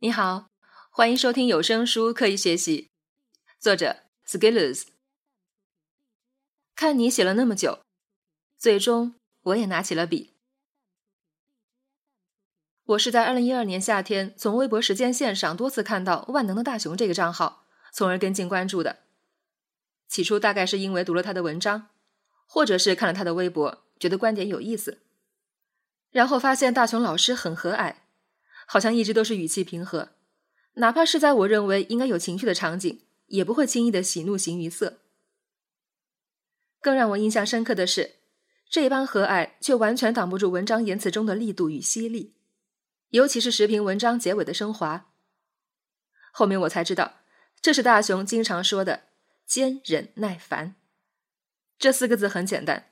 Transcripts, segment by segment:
你好，欢迎收听有声书《刻意学习》，作者 Skillers。看你写了那么久，最终我也拿起了笔。我是在二零一二年夏天从微博时间线上多次看到“万能的大熊”这个账号，从而跟进关注的。起初大概是因为读了他的文章，或者是看了他的微博，觉得观点有意思。然后发现大熊老师很和蔼，好像一直都是语气平和，哪怕是在我认为应该有情绪的场景，也不会轻易的喜怒形于色。更让我印象深刻的是，这般和蔼却完全挡不住文章言辞中的力度与犀利，尤其是时评文章结尾的升华。后面我才知道，这是大雄经常说的。坚忍耐烦，这四个字很简单，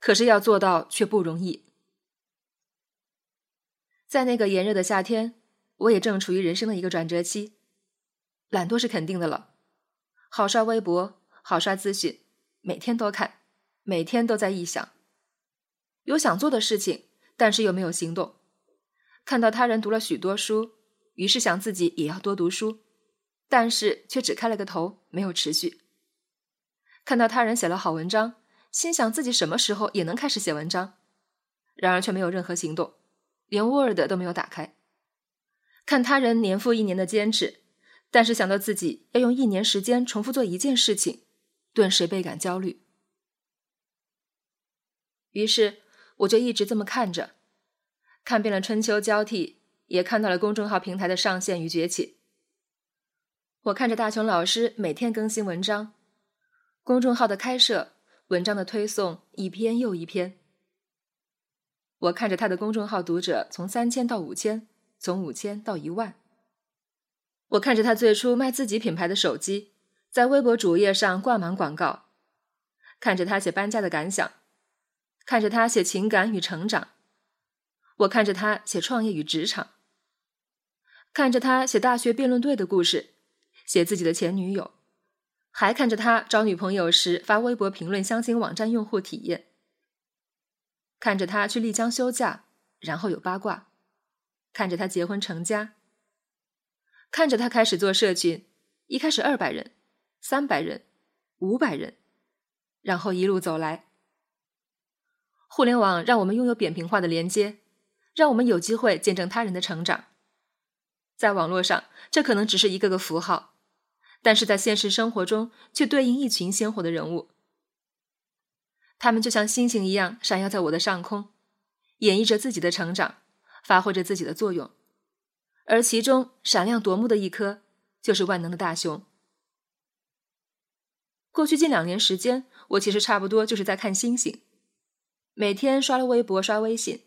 可是要做到却不容易。在那个炎热的夏天，我也正处于人生的一个转折期。懒惰是肯定的了，好刷微博，好刷资讯，每天都看，每天都在臆想。有想做的事情，但是又没有行动。看到他人读了许多书，于是想自己也要多读书，但是却只开了个头，没有持续。看到他人写了好文章，心想自己什么时候也能开始写文章，然而却没有任何行动，连 Word 都没有打开。看他人年复一年的坚持，但是想到自己要用一年时间重复做一件事情，顿时倍感焦虑。于是我就一直这么看着，看遍了春秋交替，也看到了公众号平台的上线与崛起。我看着大雄老师每天更新文章。公众号的开设，文章的推送，一篇又一篇。我看着他的公众号读者从三千到五千，从五千到一万。我看着他最初卖自己品牌的手机，在微博主页上挂满广告。看着他写搬家的感想，看着他写情感与成长。我看着他写创业与职场，看着他写大学辩论队的故事，写自己的前女友。还看着他找女朋友时发微博评论相亲网站用户体验，看着他去丽江休假，然后有八卦，看着他结婚成家，看着他开始做社群，一开始二百人、三百人、五百人，然后一路走来。互联网让我们拥有扁平化的连接，让我们有机会见证他人的成长。在网络上，这可能只是一个个符号。但是在现实生活中，却对应一群鲜活的人物。他们就像星星一样闪耀在我的上空，演绎着自己的成长，发挥着自己的作用。而其中闪亮夺目的一颗，就是万能的大熊。过去近两年时间，我其实差不多就是在看星星，每天刷了微博、刷微信，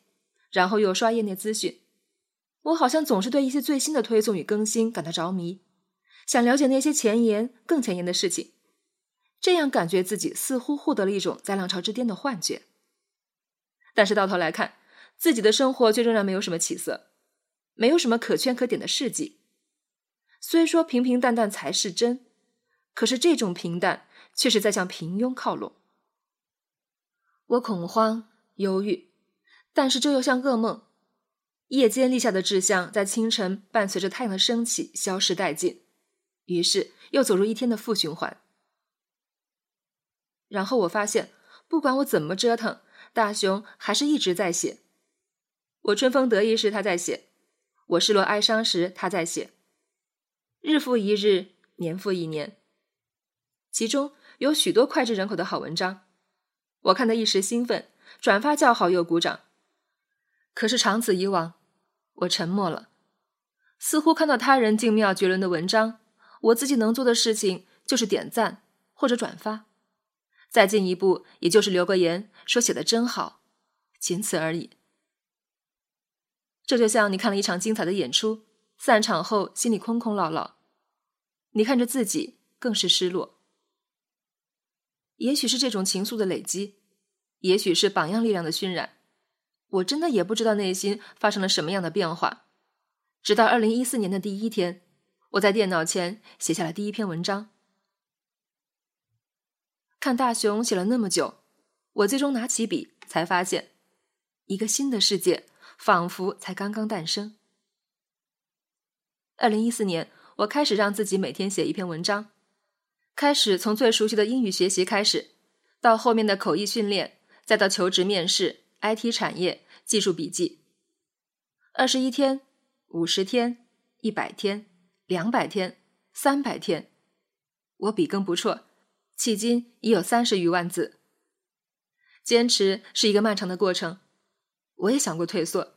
然后又刷业内资讯。我好像总是对一些最新的推送与更新感到着迷。想了解那些前沿、更前沿的事情，这样感觉自己似乎获得了一种在浪潮之巅的幻觉。但是到头来看，自己的生活却仍然没有什么起色，没有什么可圈可点的事迹。虽说平平淡淡才是真，可是这种平淡却是在向平庸靠拢。我恐慌、忧郁，但是这又像噩梦。夜间立下的志向，在清晨伴随着太阳的升起消失殆尽。于是又走入一天的负循环，然后我发现，不管我怎么折腾，大熊还是一直在写。我春风得意时他在写，我失落哀伤时他在写，日复一日，年复一年，其中有许多脍炙人口的好文章，我看得一时兴奋，转发叫好又鼓掌。可是长此以往，我沉默了，似乎看到他人精妙绝伦的文章。我自己能做的事情就是点赞或者转发，再进一步也就是留个言说写的真好，仅此而已。这就像你看了一场精彩的演出，散场后心里空空落落，你看着自己更是失落。也许是这种情愫的累积，也许是榜样力量的熏染，我真的也不知道内心发生了什么样的变化。直到二零一四年的第一天。我在电脑前写下了第一篇文章。看大熊写了那么久，我最终拿起笔，才发现，一个新的世界仿佛才刚刚诞生。二零一四年，我开始让自己每天写一篇文章，开始从最熟悉的英语学习开始，到后面的口译训练，再到求职面试、IT 产业、技术笔记。二十一天、五十天、一百天、两百天、三百天，我笔耕不辍，迄今已有三十余万字。坚持是一个漫长的过程，我也想过退缩，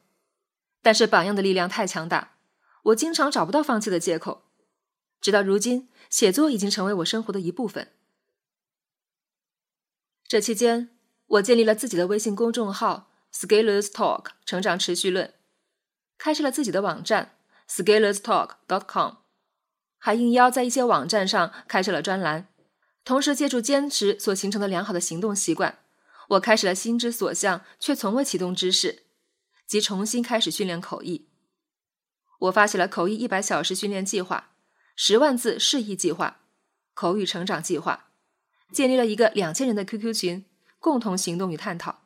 但是榜样的力量太强大，我经常找不到放弃的借口。直到如今，写作已经成为我生活的一部分。这期间，我建立了自己的微信公众号 “Scalers Talk” 成长持续论，开设了自己的网站，Scales Talk dot com，还应邀在一些网站上开设了专栏，同时借助坚持所形成的良好的行动习惯。我开始了心之所向却从未启动之事，即重新开始训练口译。我发起了口译一百小时训练计划、十万字释义计划、口语成长计划，建立了一个两千人的 QQ 群，共同行动与探讨。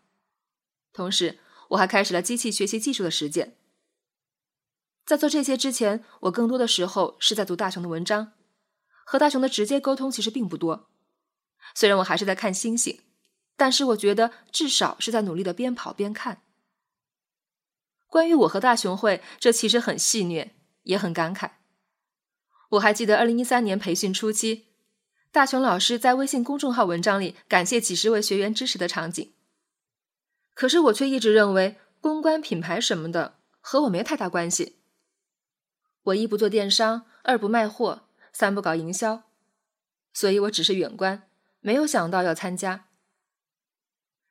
同时，我还开始了机器学习技术的实践。在做这些之前，我更多的时候是在读大雄的文章，和大雄的直接沟通其实并不多。虽然我还是在看星星。但是我觉得至少是在努力的边跑边看。关于我和大雄会，这其实很戏谑，也很感慨。我还记得二零一三年培训初期，大雄老师在微信公众号文章里感谢几十位学员支持的场景。可是我却一直认为公关、品牌什么的和我没太大关系。我一不做电商，二不卖货，三不搞营销，所以我只是远观，没有想到要参加。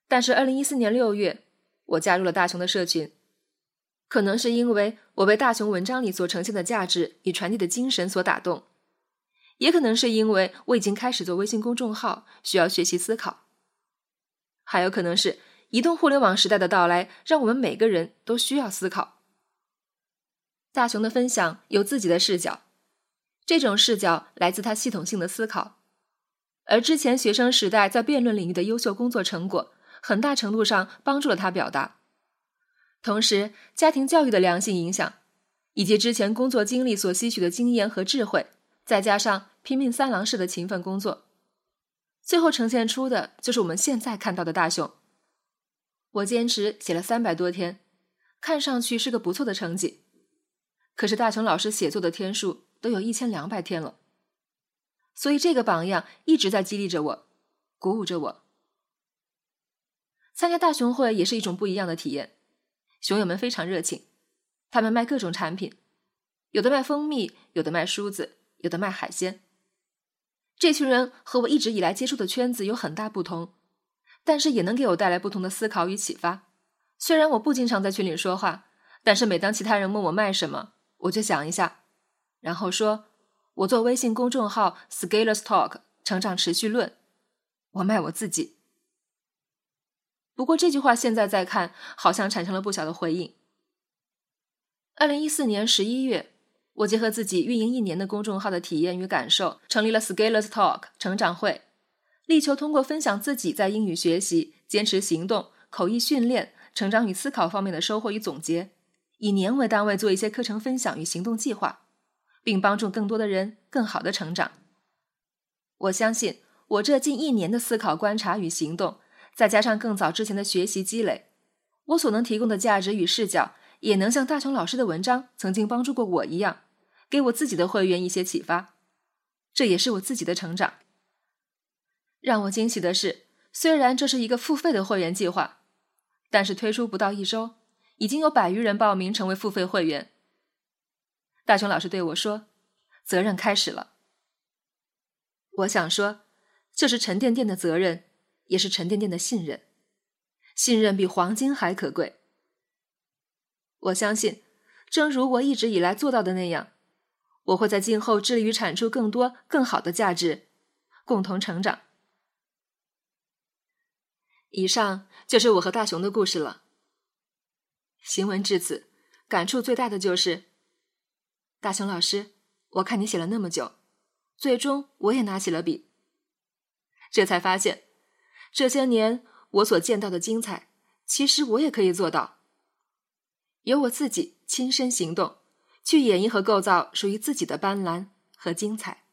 但是，二零一四年六月，我加入了大熊的社群，可能是因为我被大熊文章里所呈现的价值与传递的精神所打动，也可能是因为我已经开始做微信公众号，需要学习思考，还有可能是移动互联网时代的到来，让我们每个人都需要思考。大熊的分享有自己的视角，这种视角来自他系统性的思考，而之前学生时代在辩论领域的优秀工作成果。很大程度上帮助了他表达，同时家庭教育的良性影响，以及之前工作经历所吸取的经验和智慧，再加上拼命三郎式的勤奋工作，最后呈现出的就是我们现在看到的大熊。我坚持写了三百多天，看上去是个不错的成绩，可是大熊老师写作的天数都有一千两百天了，所以这个榜样一直在激励着我，鼓舞着我。参加大熊会也是一种不一样的体验，熊友们非常热情，他们卖各种产品，有的卖蜂蜜，有的卖梳子，有的卖海鲜。这群人和我一直以来接触的圈子有很大不同，但是也能给我带来不同的思考与启发。虽然我不经常在群里说话，但是每当其他人问我卖什么，我就想一下，然后说我做微信公众号 Scalers Talk 成长持续论，我卖我自己。不过这句话现在再看，好像产生了不小的回应。二零一四年十一月，我结合自己运营一年的公众号的体验与感受，成立了 Scalers Talk 成长会，力求通过分享自己在英语学习、坚持行动、口译训练、成长与思考方面的收获与总结，以年为单位做一些课程分享与行动计划，并帮助更多的人更好的成长。我相信，我这近一年的思考、观察与行动。再加上更早之前的学习积累，我所能提供的价值与视角，也能像大雄老师的文章曾经帮助过我一样，给我自己的会员一些启发。这也是我自己的成长。让我惊喜的是，虽然这是一个付费的会员计划，但是推出不到一周，已经有百余人报名成为付费会员。大雄老师对我说：“责任开始了。”我想说，这是沉甸甸的责任。也是沉甸甸的信任，信任比黄金还可贵。我相信，正如我一直以来做到的那样，我会在今后致力于产出更多更好的价值，共同成长。以上就是我和大雄的故事了。行文至此，感触最大的就是，大雄老师，我看你写了那么久，最终我也拿起了笔，这才发现。这些年我所见到的精彩，其实我也可以做到。由我自己亲身行动，去演绎和构造属于自己的斑斓和精彩。